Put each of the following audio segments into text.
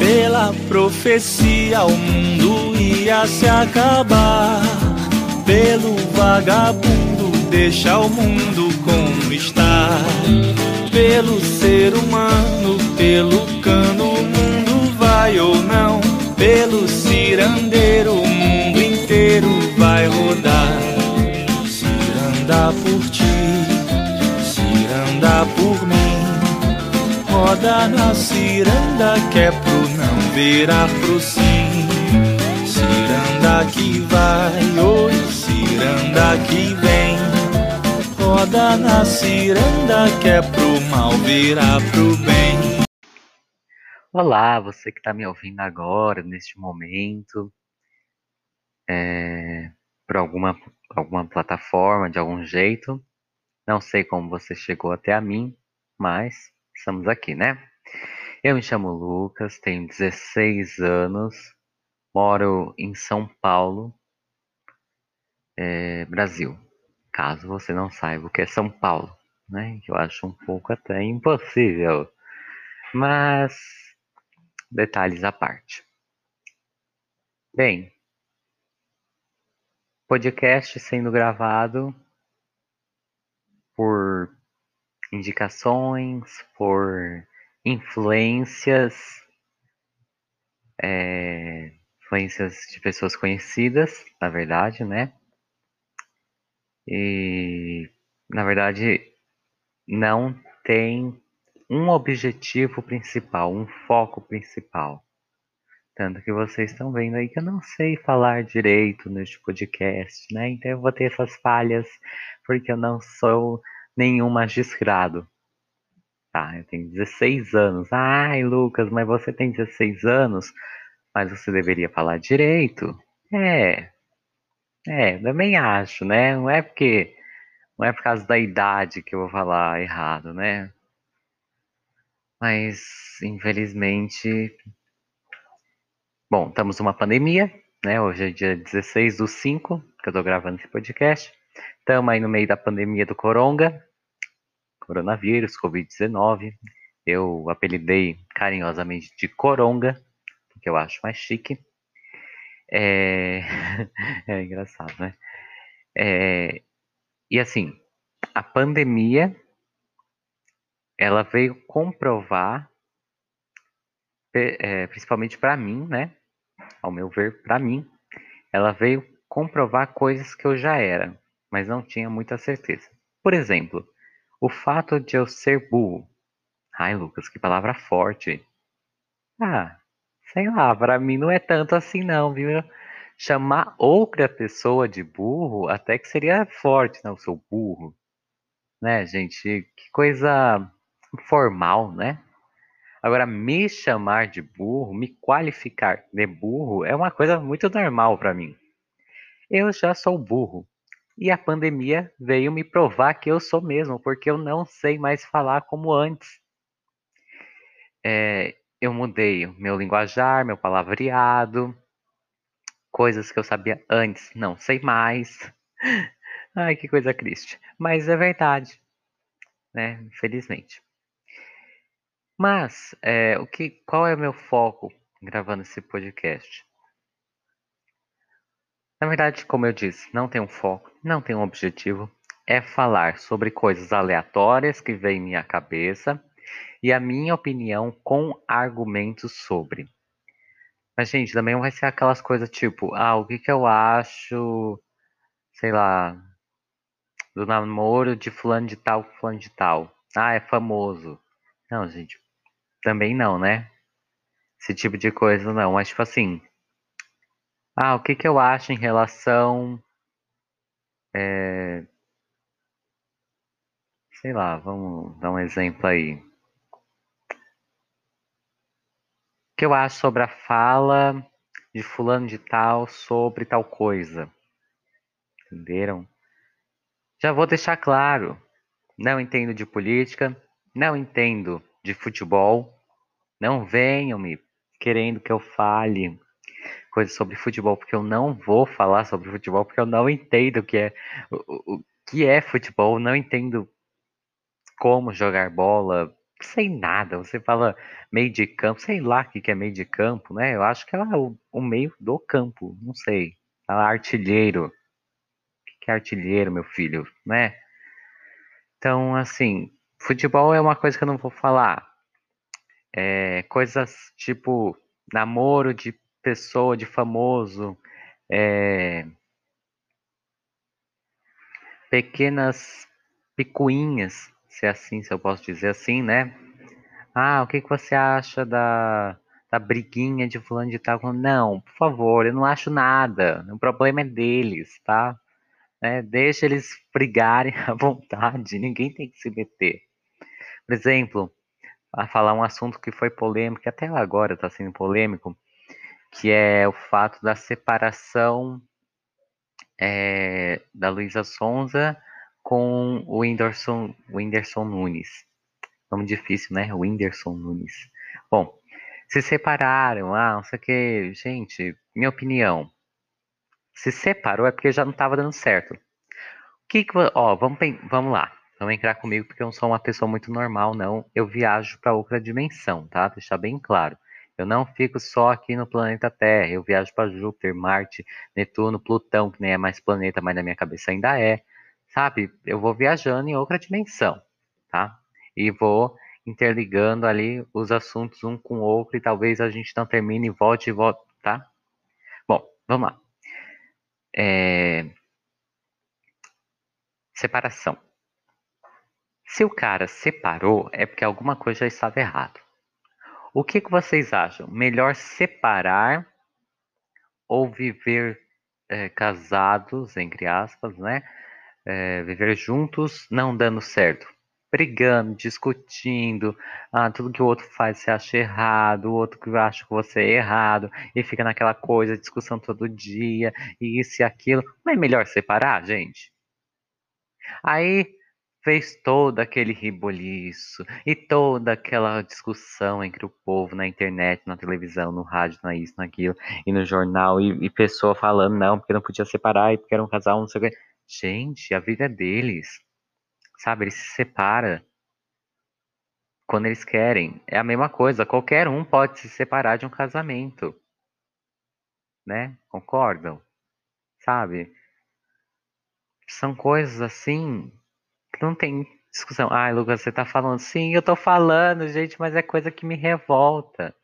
Pela profecia, o mundo ia se acabar. Pelo vagabundo, deixa o mundo como está. Pelo ser humano, pelo cano, o mundo vai ou não. Pelo cirandeiro, o mundo inteiro vai rodar. Ciranda por ti, ciranda por mim. Roda na ciranda que é virar pro sim. Ciranda que vai, oi, ciranda que vem. Roda na ciranda que é pro mal virar pro bem. Olá, você que está me ouvindo agora, neste momento, é, por alguma, alguma plataforma, de algum jeito. Não sei como você chegou até a mim, mas estamos aqui, né? Eu me chamo Lucas, tenho 16 anos, moro em São Paulo, é, Brasil. Caso você não saiba o que é São Paulo, né? Eu acho um pouco até impossível. Mas detalhes à parte. Bem, podcast sendo gravado por indicações, por influências, é, influências de pessoas conhecidas, na verdade, né? E na verdade não tem um objetivo principal, um foco principal. Tanto que vocês estão vendo aí que eu não sei falar direito neste podcast, né? Então eu vou ter essas falhas porque eu não sou nenhum magistrado. Tá, eu tenho 16 anos. Ai, Lucas, mas você tem 16 anos, mas você deveria falar direito. É. É, também acho, né? Não é porque não é por causa da idade que eu vou falar errado, né? Mas, infelizmente. Bom, estamos numa pandemia, né? Hoje é dia 16 do 5 que eu tô gravando esse podcast. Estamos aí no meio da pandemia do coronga, coronavírus, Covid-19. Eu apelidei carinhosamente de coronga, porque eu acho mais chique. É, é engraçado, né? É... E assim, a pandemia ela veio comprovar, é, principalmente para mim, né? Ao meu ver, para mim, ela veio comprovar coisas que eu já era, mas não tinha muita certeza. Por exemplo, o fato de eu ser burro. Ai, Lucas, que palavra forte. Ah, sei lá, para mim não é tanto assim não, viu? Chamar outra pessoa de burro até que seria forte, não, né? sou burro. Né, gente? Que coisa formal, né? Agora, me chamar de burro, me qualificar de burro é uma coisa muito normal para mim. Eu já sou burro. E a pandemia veio me provar que eu sou mesmo, porque eu não sei mais falar como antes. É, eu mudei meu linguajar, meu palavreado, coisas que eu sabia antes, não sei mais. Ai, que coisa triste. Mas é verdade, né? Infelizmente. Mas, é, o que, qual é o meu foco gravando esse podcast? Na verdade, como eu disse, não tem um foco, não tem um objetivo. É falar sobre coisas aleatórias que vêm em minha cabeça e a minha opinião com argumentos sobre. Mas, gente, também vai ser aquelas coisas tipo, ah, o que, que eu acho, sei lá, do namoro de fulano de tal, fulano de tal. Ah, é famoso. Não, gente, também não, né? Esse tipo de coisa não. Mas, tipo assim. Ah, o que, que eu acho em relação. É, sei lá, vamos dar um exemplo aí. O que eu acho sobre a fala de fulano de tal sobre tal coisa? Entenderam? Já vou deixar claro. Não entendo de política, não entendo de futebol. Não venham me querendo que eu fale coisas sobre futebol, porque eu não vou falar sobre futebol, porque eu não entendo o que é o, o que é futebol, não entendo como jogar bola, sei nada. Você fala meio de campo, sei lá o que é meio de campo, né? Eu acho que é o, o meio do campo, não sei. Fala artilheiro. O que é artilheiro, meu filho, né? Então, assim, futebol é uma coisa que eu não vou falar. É, coisas tipo namoro de pessoa, de famoso, é, pequenas picuinhas, se é assim, se eu posso dizer assim, né? Ah, o que, que você acha da, da briguinha de fulano de tal? Não, por favor, eu não acho nada. O problema é deles, tá? É, deixa eles brigarem à vontade, ninguém tem que se meter. Por exemplo, a falar um assunto que foi polêmico, até agora está sendo polêmico, que é o fato da separação é, da Luísa Sonza com o Whindersson, Whindersson Nunes. Nome difícil, né? Whindersson Nunes. Bom, se separaram, ah, não sei o que. Gente, minha opinião. Se separou é porque já não estava dando certo. O que que. Ó, vamos, vamos lá. Vamos entrar comigo porque eu não sou uma pessoa muito normal, não. Eu viajo para outra dimensão, tá? Deixar bem claro. Eu não fico só aqui no planeta Terra. Eu viajo para Júpiter, Marte, Netuno, Plutão, que nem é mais planeta, mas na minha cabeça ainda é. Sabe? Eu vou viajando em outra dimensão, tá? E vou interligando ali os assuntos um com o outro e talvez a gente não termine e volte e volte, tá? Bom, vamos lá. É... Separação. Se o cara separou, é porque alguma coisa já estava errado. O que, que vocês acham? Melhor separar ou viver é, casados, entre aspas, né? É, viver juntos não dando certo. Brigando, discutindo, ah, tudo que o outro faz você acha errado, o outro que acha que você é errado, e fica naquela coisa, discussão todo dia, e isso e aquilo. Não é melhor separar, gente? Aí fez todo aquele riboliço e toda aquela discussão entre o povo na internet, na televisão, no rádio, na isso, naquilo, e no jornal, e, e pessoa falando não, porque não podia separar, e porque era um casal, não sei o que. Gente, a vida é deles. Sabe, eles se separam quando eles querem. É a mesma coisa, qualquer um pode se separar de um casamento. Né? Concordam? Sabe? São coisas assim não tem discussão. Ai, Lucas, você tá falando. Sim, eu tô falando, gente, mas é coisa que me revolta.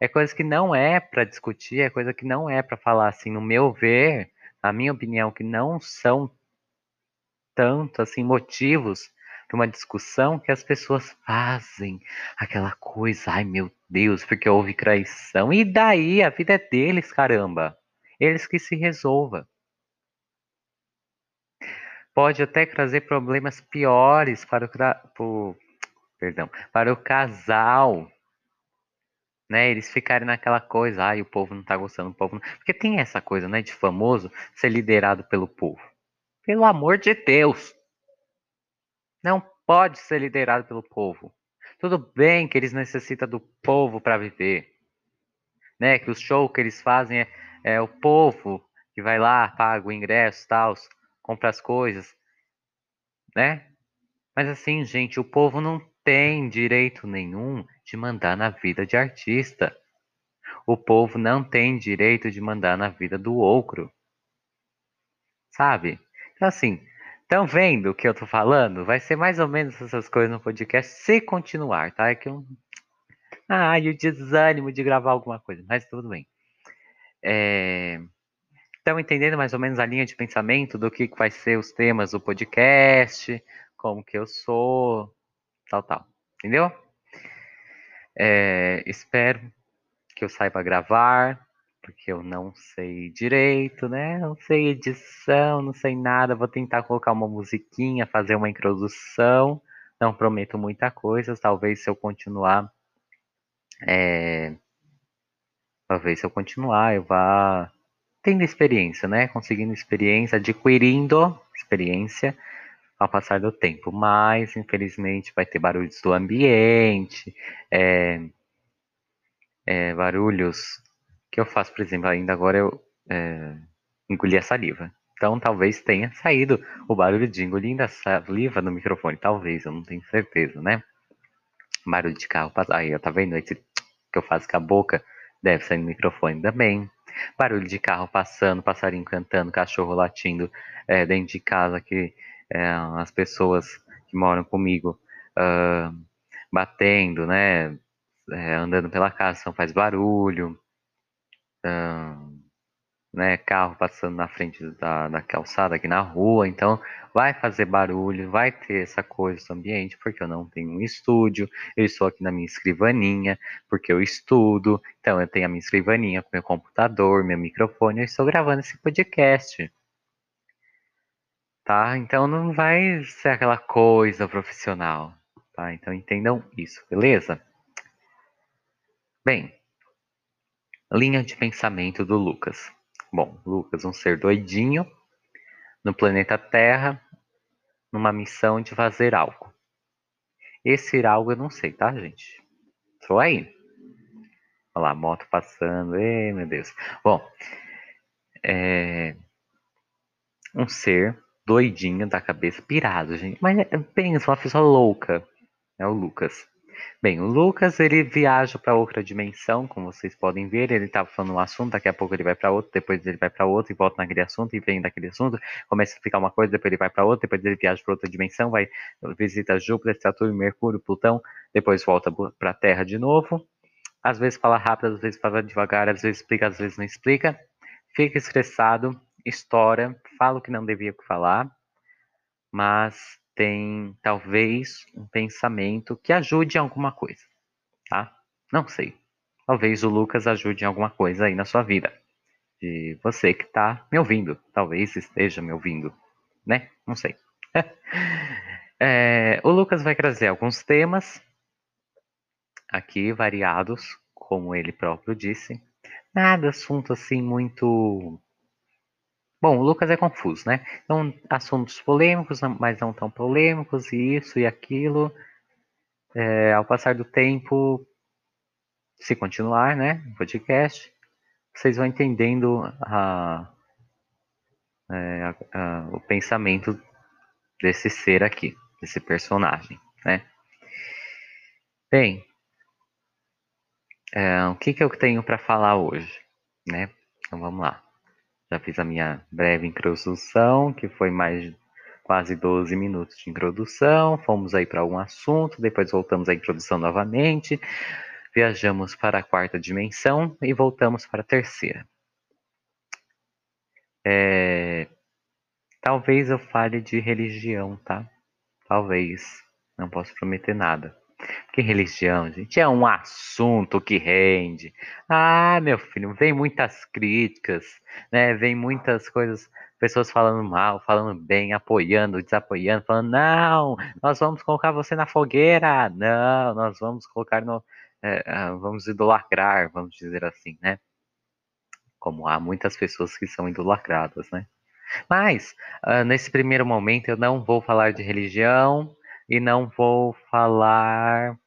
É coisa que não é para discutir, é coisa que não é para falar assim, no meu ver, na minha opinião, que não são tanto assim motivos para uma discussão que as pessoas fazem aquela coisa, ai meu Deus, porque houve traição. E daí a vida é deles, caramba. Eles que se resolvam pode até trazer problemas piores para o, perdão, para o casal. Né, eles ficarem naquela coisa, ai, o povo não tá gostando, o povo não... Porque tem essa coisa, né, de famoso ser liderado pelo povo. Pelo amor de Deus! Não pode ser liderado pelo povo. Tudo bem que eles necessitam do povo para viver. Né, que o show que eles fazem é, é o povo que vai lá, paga o ingresso e tal compra as coisas, né? Mas assim, gente, o povo não tem direito nenhum de mandar na vida de artista. O povo não tem direito de mandar na vida do outro. Sabe? Então assim, estão vendo o que eu tô falando? Vai ser mais ou menos essas coisas no podcast se continuar, tá? É que eu... E o desânimo de gravar alguma coisa, mas tudo bem. É estão entendendo mais ou menos a linha de pensamento do que vai ser os temas do podcast, como que eu sou, tal, tal. Entendeu? É, espero que eu saiba gravar, porque eu não sei direito, né? Não sei edição, não sei nada. Vou tentar colocar uma musiquinha, fazer uma introdução. Não prometo muita coisa. Talvez se eu continuar. É, talvez se eu continuar, eu vá tendo experiência, né? Conseguindo experiência, adquirindo experiência ao passar do tempo. Mas, infelizmente, vai ter barulhos do ambiente, é, é, barulhos que eu faço, por exemplo, ainda agora eu é, engoli a saliva. Então, talvez tenha saído o barulho de engolindo a saliva no microfone. Talvez, eu não tenho certeza, né? Barulho de carro. Aí, tá vendo? Esse que eu faço com a boca deve sair no microfone também. Barulho de carro passando, passarinho cantando, cachorro latindo é, dentro de casa que é, as pessoas que moram comigo uh, batendo, né? É, andando pela casa, então faz barulho. Uh, né, carro passando na frente da, da calçada aqui na rua, então vai fazer barulho, vai ter essa coisa do ambiente, porque eu não tenho um estúdio, eu estou aqui na minha escrivaninha, porque eu estudo, então eu tenho a minha escrivaninha com meu computador, meu microfone, eu estou gravando esse podcast. Tá? Então não vai ser aquela coisa profissional, tá? Então entendam isso, beleza? Bem, linha de pensamento do Lucas. Bom, Lucas, um ser doidinho no planeta Terra, numa missão de fazer algo. Esse algo eu não sei, tá, gente? Tô aí. Olha lá, moto passando. Ei, meu Deus. Bom, é um ser doidinho da cabeça, pirado, gente. Mas é, pensa, uma pessoa louca. É o Lucas. Bem, o Lucas ele viaja para outra dimensão, como vocês podem ver. Ele estava falando um assunto, daqui a pouco ele vai para outro, depois ele vai para outro e volta naquele assunto e vem daquele assunto, começa a explicar uma coisa, depois ele vai para outra, depois ele viaja para outra dimensão, vai visita Júpiter, Saturno, Mercúrio, Plutão, depois volta para a Terra de novo. Às vezes fala rápido, às vezes fala devagar, às vezes explica, às vezes não explica. Fica estressado, estoura, fala o que não devia falar, mas tem talvez um pensamento que ajude em alguma coisa, tá? Não sei. Talvez o Lucas ajude em alguma coisa aí na sua vida. De você que está me ouvindo. Talvez esteja me ouvindo, né? Não sei. é, o Lucas vai trazer alguns temas aqui variados, como ele próprio disse. Nada assunto assim muito Bom, o Lucas é confuso, né? Então, assuntos polêmicos, mas não tão polêmicos, e isso e aquilo. É, ao passar do tempo, se continuar, né, o podcast, vocês vão entendendo a, é, a, a, o pensamento desse ser aqui, desse personagem, né? Bem, é, o que, que eu tenho para falar hoje, né? Então vamos lá. Já fiz a minha breve introdução, que foi mais quase 12 minutos de introdução. Fomos aí para algum assunto, depois voltamos à introdução novamente. Viajamos para a quarta dimensão e voltamos para a terceira. É... Talvez eu fale de religião, tá? Talvez. Não posso prometer nada. Que religião, gente, é um assunto que rende. Ah, meu filho, vem muitas críticas, né? Vem muitas coisas, pessoas falando mal, falando bem, apoiando, desapoiando, falando, não, nós vamos colocar você na fogueira, não, nós vamos colocar no. É, vamos idolatrar, vamos dizer assim, né? Como há muitas pessoas que são idolatradas, né? Mas, uh, nesse primeiro momento, eu não vou falar de religião, e não vou falar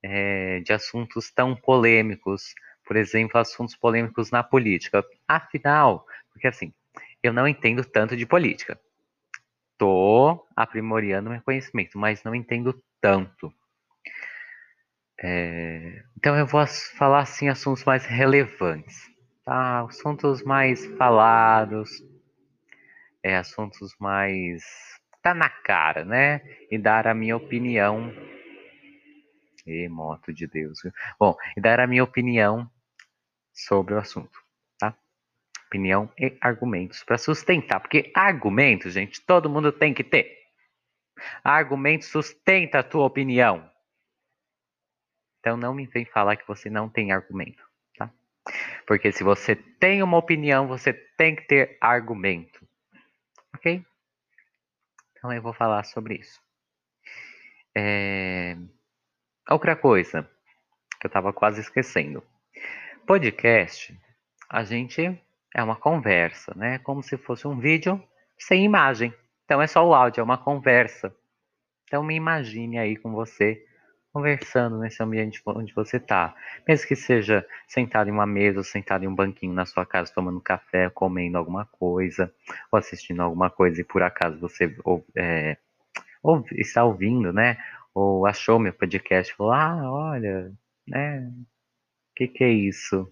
é, de assuntos tão polêmicos, por exemplo, assuntos polêmicos na política. Afinal, porque assim, eu não entendo tanto de política. Tô aprimorando meu conhecimento, mas não entendo tanto. É, então eu vou falar assim assuntos mais relevantes, tá? Assuntos mais falados, é, assuntos mais tá na cara, né? E dar a minha opinião. E moto de Deus. Bom, e dar a minha opinião sobre o assunto, tá? Opinião e argumentos para sustentar, porque argumentos, gente, todo mundo tem que ter. Argumento sustenta a tua opinião. Então não me vem falar que você não tem argumento, tá? Porque se você tem uma opinião, você tem que ter argumento. OK? Então eu vou falar sobre isso. É... Outra coisa que eu estava quase esquecendo. Podcast, a gente é uma conversa, né? Como se fosse um vídeo sem imagem. Então é só o áudio, é uma conversa. Então me imagine aí com você conversando nesse ambiente onde você está. Mesmo que seja sentado em uma mesa, sentado em um banquinho na sua casa, tomando café, comendo alguma coisa, ou assistindo alguma coisa, e por acaso você ou, é, ou está ouvindo, né? ou achou meu podcast, falou, ah, olha, né, o que que é isso?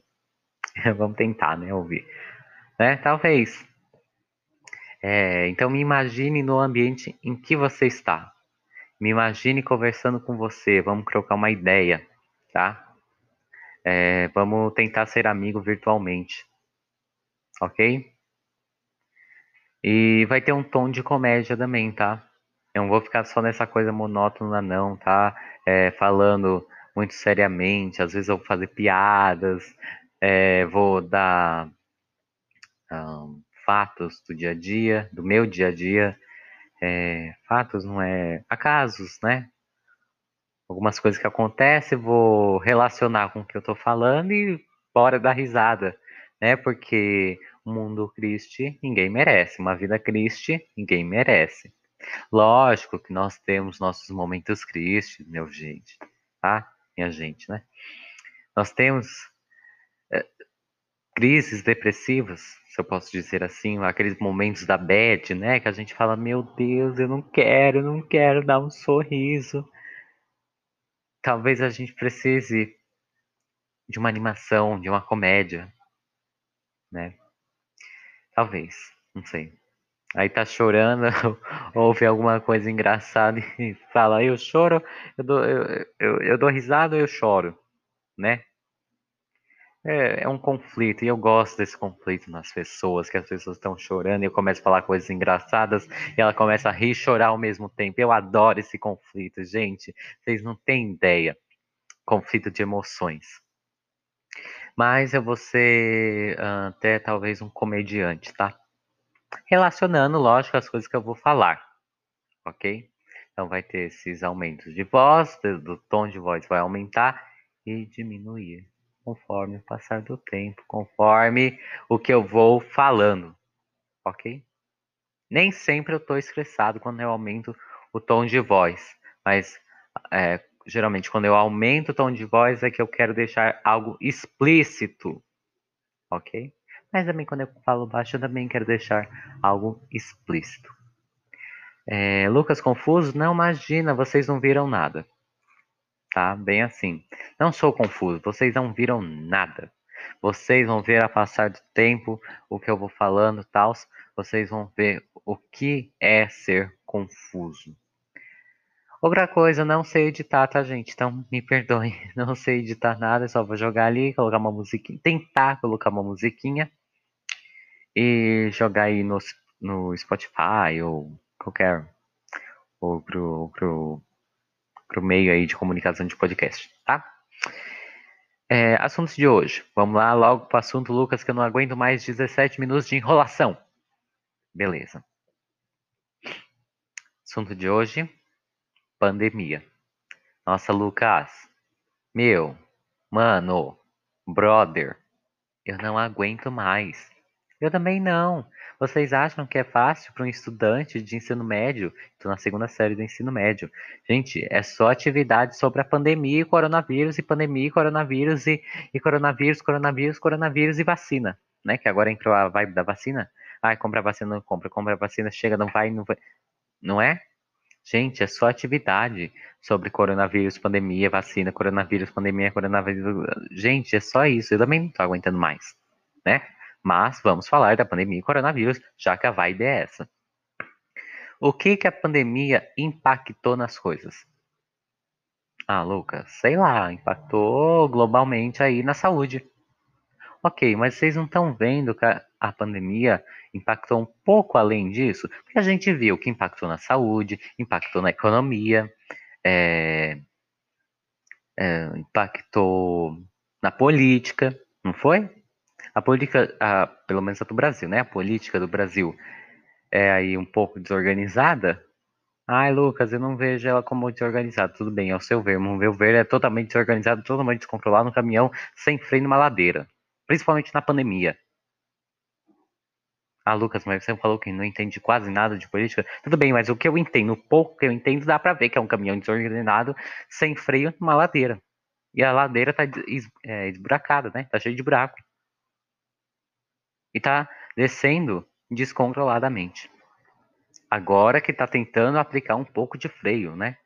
Vamos tentar, né, ouvir. Né, talvez. É, então me imagine no ambiente em que você está. Me imagine conversando com você, vamos trocar uma ideia, tá? É, vamos tentar ser amigo virtualmente, ok? E vai ter um tom de comédia também, tá? Eu não vou ficar só nessa coisa monótona, não, tá? É, falando muito seriamente, às vezes eu vou fazer piadas, é, vou dar um, fatos do dia a dia, do meu dia a dia. É, fatos não é acasos, né? Algumas coisas que acontecem, vou relacionar com o que eu tô falando e bora dar risada, né? Porque um mundo Christie ninguém merece, uma vida Christie ninguém merece. Lógico que nós temos nossos momentos Christie, meu gente, tá? Minha gente, né? Nós temos é, crises depressivas, se eu posso dizer assim, aqueles momentos da bad, né? Que a gente fala, meu Deus, eu não quero, eu não quero dar um sorriso. Talvez a gente precise de uma animação, de uma comédia, né? Talvez, não sei. Aí tá chorando, ouve alguma coisa engraçada e fala, eu choro, eu dou, eu, eu, eu dou risada eu choro, né? É, é, um conflito, e eu gosto desse conflito nas pessoas, que as pessoas estão chorando e eu começo a falar coisas engraçadas e ela começa a rir e chorar ao mesmo tempo. Eu adoro esse conflito, gente. Vocês não têm ideia. Conflito de emoções. Mas eu vou ser uh, até talvez um comediante, tá? Relacionando, lógico, as coisas que eu vou falar, ok? Então vai ter esses aumentos de voz, do tom de voz vai aumentar e diminuir conforme o passar do tempo, conforme o que eu vou falando, ok? Nem sempre eu estou estressado quando eu aumento o tom de voz, mas é, geralmente quando eu aumento o tom de voz é que eu quero deixar algo explícito, ok? Mas também quando eu falo baixo eu também quero deixar algo explícito. É, Lucas confuso? Não, imagina, vocês não viram nada tá? Bem assim. Não sou confuso, vocês não viram nada. Vocês vão ver a passar do tempo o que eu vou falando, tal. Vocês vão ver o que é ser confuso. Outra coisa, não sei editar, tá, gente? Então me perdoem, não sei editar nada, só vou jogar ali, colocar uma musiquinha, tentar colocar uma musiquinha e jogar aí no, no Spotify ou qualquer outro, outro para o meio aí de comunicação de podcast, tá? É, assuntos de hoje. Vamos lá logo para o assunto, Lucas, que eu não aguento mais 17 minutos de enrolação. Beleza. Assunto de hoje: pandemia. Nossa, Lucas. Meu, mano, brother, eu não aguento mais. Eu também não. Vocês acham que é fácil para um estudante de ensino médio? Estou na segunda série do ensino médio. Gente, é só atividade sobre a pandemia e coronavírus, e pandemia e coronavírus, e, e coronavírus, coronavírus, coronavírus e vacina. Né? Que agora entrou a vibe da vacina. Ai, compra vacina, não compra, compra vacina, chega, não vai, não vai. Não é? Gente, é só atividade sobre coronavírus, pandemia, vacina, coronavírus, pandemia, coronavírus. Gente, é só isso. Eu também não tô aguentando mais, né? Mas vamos falar da pandemia e coronavírus, já que a vibe é essa. O que, que a pandemia impactou nas coisas? Ah, Lucas, sei lá, impactou globalmente aí na saúde. Ok, mas vocês não estão vendo que a, a, pandemia impactou um pouco além disso? Porque a gente viu que impactou na saúde, impactou na economia, é, é, impactou na política, não foi? A política, a, pelo menos a do Brasil, né? A política do Brasil é aí um pouco desorganizada. Ai, Lucas, eu não vejo ela como desorganizada. Tudo bem, ao seu ver. O meu ver é totalmente desorganizado, totalmente descontrolado no caminhão, sem freio numa ladeira. Principalmente na pandemia. Ah, Lucas, mas você falou que não entende quase nada de política. Tudo bem, mas o que eu entendo, o pouco que eu entendo, dá pra ver que é um caminhão desorganizado, sem freio, numa ladeira. E a ladeira tá é, esburacada, né? Tá cheia de buraco e está descendo descontroladamente. Agora que está tentando aplicar um pouco de freio, né?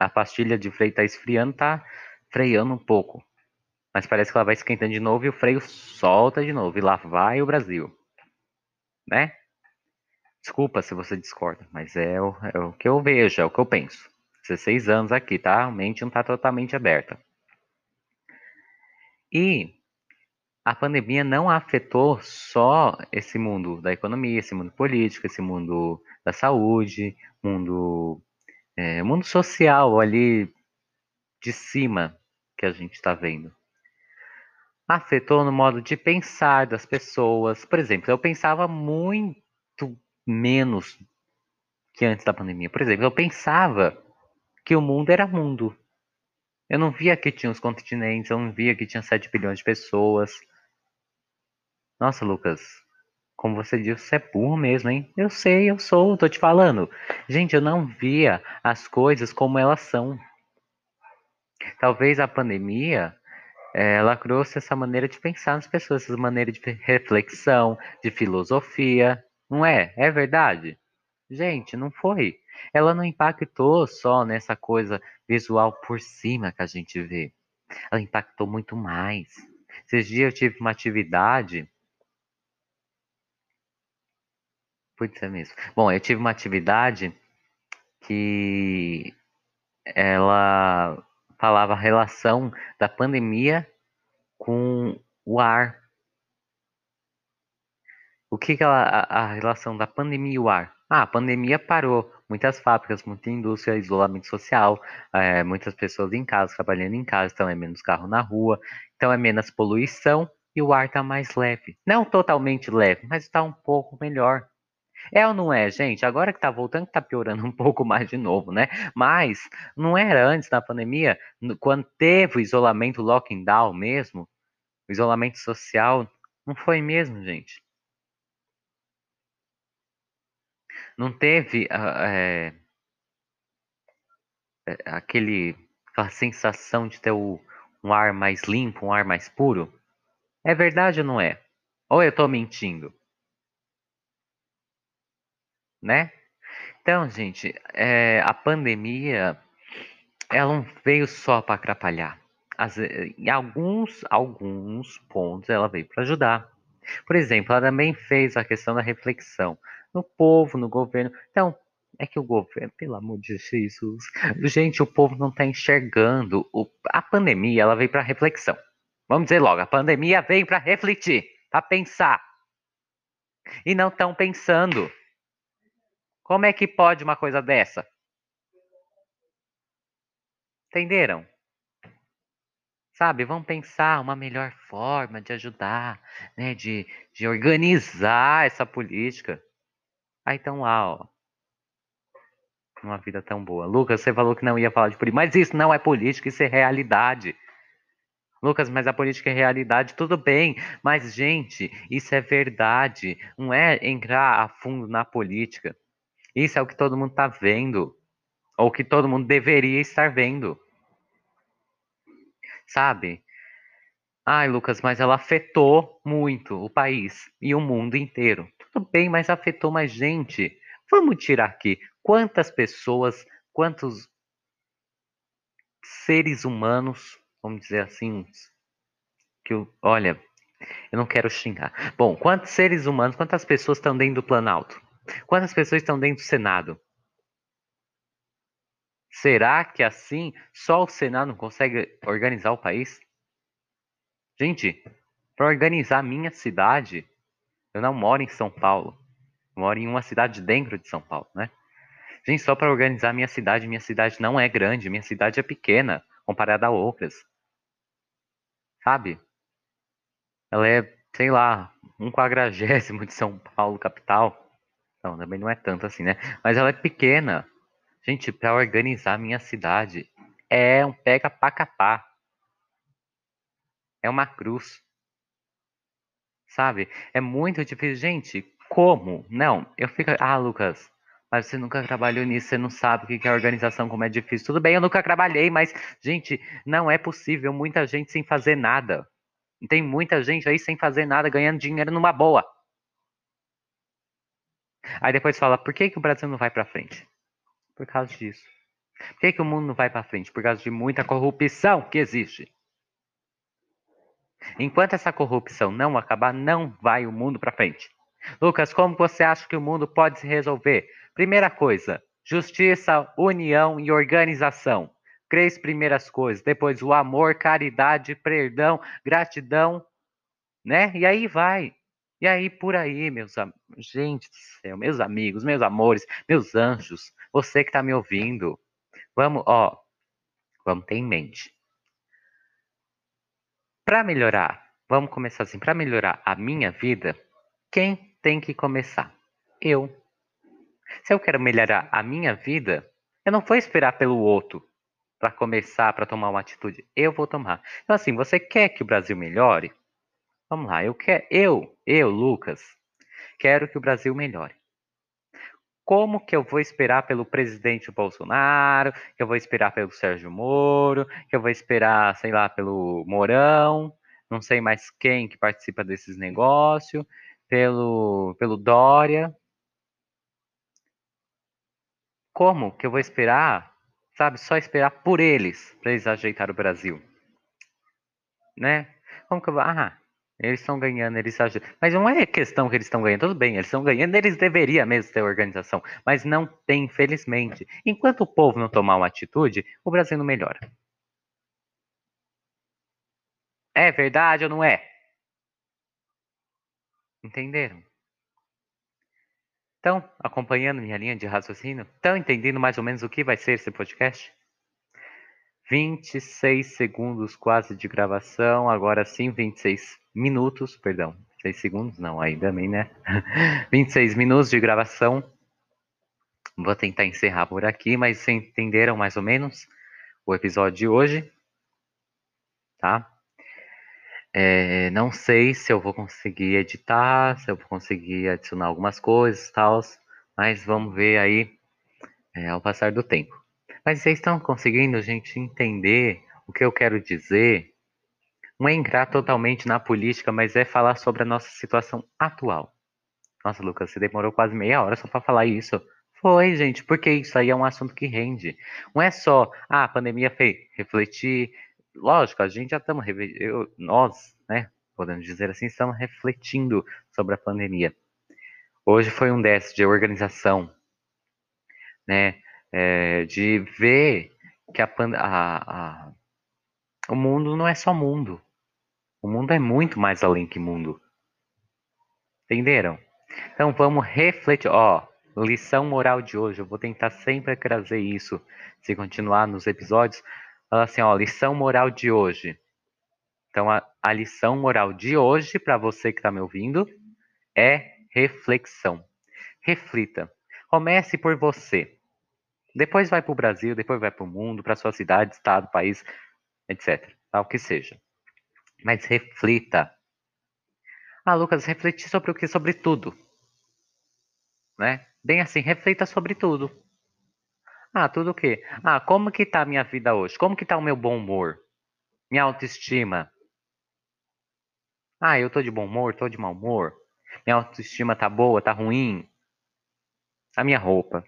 a pastilha de freio tá esfriando, tá freando um pouco. Mas parece que ela vai esquentando de novo e o freio solta de novo. E lá vai o Brasil. Né? Desculpa se você discorda, mas é o, é o que eu vejo, é o que eu penso. 16 anos aqui, tá? A mente não tá totalmente aberta. E a pandemia não afetou só esse mundo da economia, esse mundo político, esse mundo da saúde, mundo, é, mundo social ali de cima que a gente está vendo. Afetou no modo de pensar das pessoas. Por exemplo, eu pensava muito menos que antes da pandemia. Por exemplo, eu pensava que o mundo era mundo. Eu não via que tinha os continentes, eu não via que tinha 7 bilhões de pessoas. Nossa, Lucas, como você disse, você é burro mesmo, hein? Eu sei, eu sou, tô te falando. Gente, eu não via as coisas como elas são. Talvez a pandemia eh, ela trouxe essa maneira de pensar nas pessoas, essa maneira de reflexão, de filosofia. Não é? É verdade? Gente, não foi. Ela não impactou só nessa coisa visual por cima que a gente vê. Ela impactou muito mais. Esses dias eu tive uma atividade. Pode ser mesmo. Bom, eu tive uma atividade que ela falava a relação da pandemia com o ar o que, que ela, a, a relação da pandemia e o ar? Ah, a pandemia parou muitas fábricas, muita indústria, isolamento social, é, muitas pessoas em casa, trabalhando em casa, então é menos carro na rua, então é menos poluição e o ar está mais leve. Não totalmente leve, mas está um pouco melhor. É ou não é, gente? Agora que está voltando, está piorando um pouco mais de novo, né? Mas não era antes da pandemia, quando teve o isolamento, lockdown mesmo, o isolamento social, não foi mesmo, gente? Não teve é, aquele, aquela sensação de ter o, um ar mais limpo, um ar mais puro? É verdade ou não é? Ou eu estou mentindo? Né? Então, gente, é, a pandemia ela não veio só para atrapalhar. As, em alguns, alguns pontos ela veio para ajudar. Por exemplo, ela também fez a questão da reflexão no povo, no governo. Então, é que o governo, pelo amor de Jesus, gente, o povo não está enxergando. O, a pandemia, ela veio para reflexão. Vamos dizer logo, a pandemia veio para refletir, para pensar. E não estão pensando. Como é que pode uma coisa dessa? Entenderam? Sabe, vamos pensar uma melhor forma de ajudar, né, de, de organizar essa política. Aí estão lá, ó. Uma vida tão boa. Lucas, você falou que não ia falar de política. Mas isso não é política, isso é realidade. Lucas, mas a política é realidade, tudo bem. Mas, gente, isso é verdade. Não é entrar a fundo na política. Isso é o que todo mundo está vendo. Ou que todo mundo deveria estar vendo. Sabe? Ai, Lucas, mas ela afetou muito o país e o mundo inteiro. Tudo bem, mas afetou mais gente. Vamos tirar aqui quantas pessoas, quantos seres humanos, vamos dizer assim, que eu, olha, eu não quero xingar. Bom, quantos seres humanos, quantas pessoas estão dentro do Planalto? Quantas pessoas estão dentro do Senado? Será que assim só o Senado não consegue organizar o país? Gente, para organizar a minha cidade, eu não moro em São Paulo. Eu moro em uma cidade dentro de São Paulo, né? Gente, só para organizar a minha cidade, minha cidade não é grande, minha cidade é pequena comparada a outras. Sabe? Ela é, sei lá, um quadragésimo de São Paulo, capital. Não, também não é tanto assim, né? Mas ela é pequena. Gente, para organizar minha cidade é um pega pra capar. É uma cruz. Sabe? É muito difícil. Gente, como? Não, eu fico. Ah, Lucas, mas você nunca trabalhou nisso, você não sabe o que é organização, como é difícil. Tudo bem, eu nunca trabalhei, mas, gente, não é possível. Muita gente sem fazer nada. Tem muita gente aí sem fazer nada, ganhando dinheiro numa boa. Aí depois fala, por que, que o Brasil não vai para frente? Por causa disso. Por que, que o mundo não vai para frente? Por causa de muita corrupção que existe. Enquanto essa corrupção não acabar, não vai o mundo para frente. Lucas, como você acha que o mundo pode se resolver? Primeira coisa, justiça, união e organização. Três primeiras coisas. Depois o amor, caridade, perdão, gratidão, né? E aí vai. E aí por aí, meus gente do céu, meus amigos, meus amores, meus anjos, você que está me ouvindo, vamos, ó, vamos ter em mente. Para melhorar, vamos começar assim, para melhorar a minha vida, quem tem que começar? Eu. Se eu quero melhorar a minha vida, eu não vou esperar pelo outro para começar, para tomar uma atitude. Eu vou tomar. Então assim, você quer que o Brasil melhore? Vamos lá, eu quero, eu, eu, Lucas, quero que o Brasil melhore. Como que eu vou esperar pelo presidente Bolsonaro, que eu vou esperar pelo Sérgio Moro, que eu vou esperar, sei lá, pelo Mourão, não sei mais quem que participa desses negócios, pelo, pelo Dória. Como que eu vou esperar, sabe, só esperar por eles para eles ajeitar o Brasil? Né? Como que eu vou. Ah, eles estão ganhando, eles ajudam. Mas não é questão que eles estão ganhando, tudo bem, eles estão ganhando, eles deveriam mesmo ter organização, mas não tem, infelizmente. Enquanto o povo não tomar uma atitude, o Brasil não melhora. É verdade ou não é? Entenderam? Estão acompanhando minha linha de raciocínio? Estão entendendo mais ou menos o que vai ser esse podcast? 26 segundos quase de gravação, agora sim 26 minutos, perdão, 6 segundos não, aí também, né? 26 minutos de gravação. Vou tentar encerrar por aqui, mas vocês entenderam mais ou menos o episódio de hoje, tá? É, não sei se eu vou conseguir editar, se eu vou conseguir adicionar algumas coisas e tal, mas vamos ver aí é, ao passar do tempo. Mas vocês estão conseguindo, gente, entender o que eu quero dizer? Não é entrar totalmente na política, mas é falar sobre a nossa situação atual. Nossa, Lucas, você demorou quase meia hora só para falar isso. Foi, gente, porque isso aí é um assunto que rende. Não é só, ah, a pandemia fez refletir. Lógico, a gente já estamos, nós, né, podemos dizer assim, estamos refletindo sobre a pandemia. Hoje foi um desses de organização, né? É, de ver que a, a, a, o mundo não é só mundo. O mundo é muito mais além que mundo. Entenderam? Então vamos refletir. Ó, lição moral de hoje. Eu vou tentar sempre trazer isso. Se continuar nos episódios. Assim, ó, lição moral de hoje. Então a, a lição moral de hoje, para você que está me ouvindo, é reflexão. Reflita. Comece por você. Depois vai para o Brasil, depois vai para o mundo, para sua cidade, estado, país, etc. Tá? O que seja. Mas reflita. Ah, Lucas, refletir sobre o que? Sobre tudo. Né? Bem assim, reflita sobre tudo. Ah, tudo o quê? Ah, como que tá a minha vida hoje? Como que tá o meu bom humor? Minha autoestima? Ah, eu tô de bom humor, tô de mau humor. Minha autoestima tá boa, tá ruim? A minha roupa.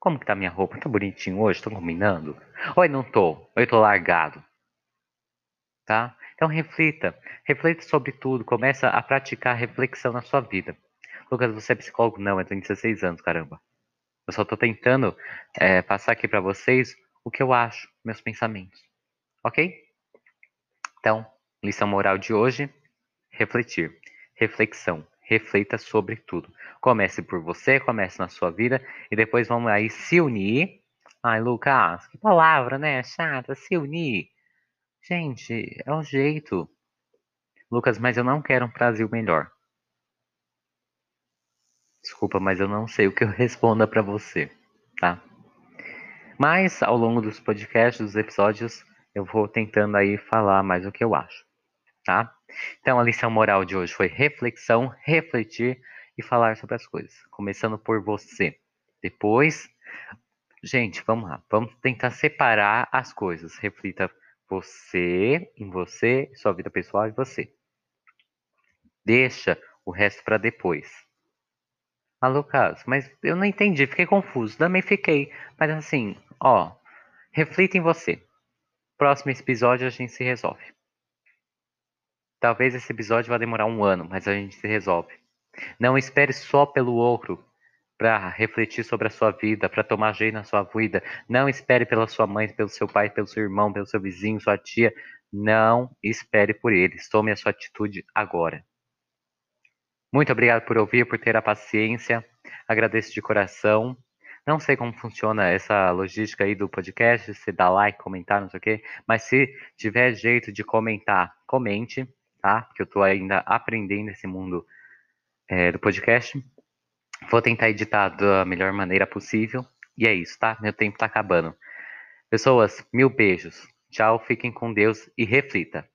Como que tá minha roupa? Tá bonitinho hoje? Tô combinando? Oi, não tô. Oi, tô largado. Tá? Então reflita. Reflita sobre tudo. Começa a praticar reflexão na sua vida. Lucas, você é psicólogo? Não, eu tenho 16 anos, caramba. Eu só tô tentando é, passar aqui para vocês o que eu acho, meus pensamentos. Ok? Então, lição moral de hoje: refletir. Reflexão reflita sobre tudo. Comece por você, comece na sua vida e depois vamos aí se unir. Ai, Lucas, que palavra, né? Chata, se unir. Gente, é o jeito. Lucas, mas eu não quero um Brasil melhor. Desculpa, mas eu não sei o que eu responda para você, tá? Mas ao longo dos podcasts, dos episódios, eu vou tentando aí falar mais o que eu acho, tá? Então, a lição moral de hoje foi reflexão, refletir e falar sobre as coisas. Começando por você. Depois, gente, vamos lá. Vamos tentar separar as coisas. Reflita você, em você, sua vida pessoal e você. Deixa o resto para depois. Ah, Lucas, mas eu não entendi, fiquei confuso. Também fiquei. Mas assim, ó, reflita em você. Próximo episódio a gente se resolve. Talvez esse episódio vá demorar um ano, mas a gente se resolve. Não espere só pelo outro para refletir sobre a sua vida, para tomar jeito na sua vida. Não espere pela sua mãe, pelo seu pai, pelo seu irmão, pelo seu vizinho, sua tia. Não espere por eles. Tome a sua atitude agora. Muito obrigado por ouvir, por ter a paciência. Agradeço de coração. Não sei como funciona essa logística aí do podcast, se dá like, comentar, não sei o quê, mas se tiver jeito de comentar, comente, tá? Porque eu tô ainda aprendendo esse mundo é, do podcast. Vou tentar editar da melhor maneira possível. E é isso, tá? Meu tempo tá acabando. Pessoas, mil beijos. Tchau, fiquem com Deus e reflita.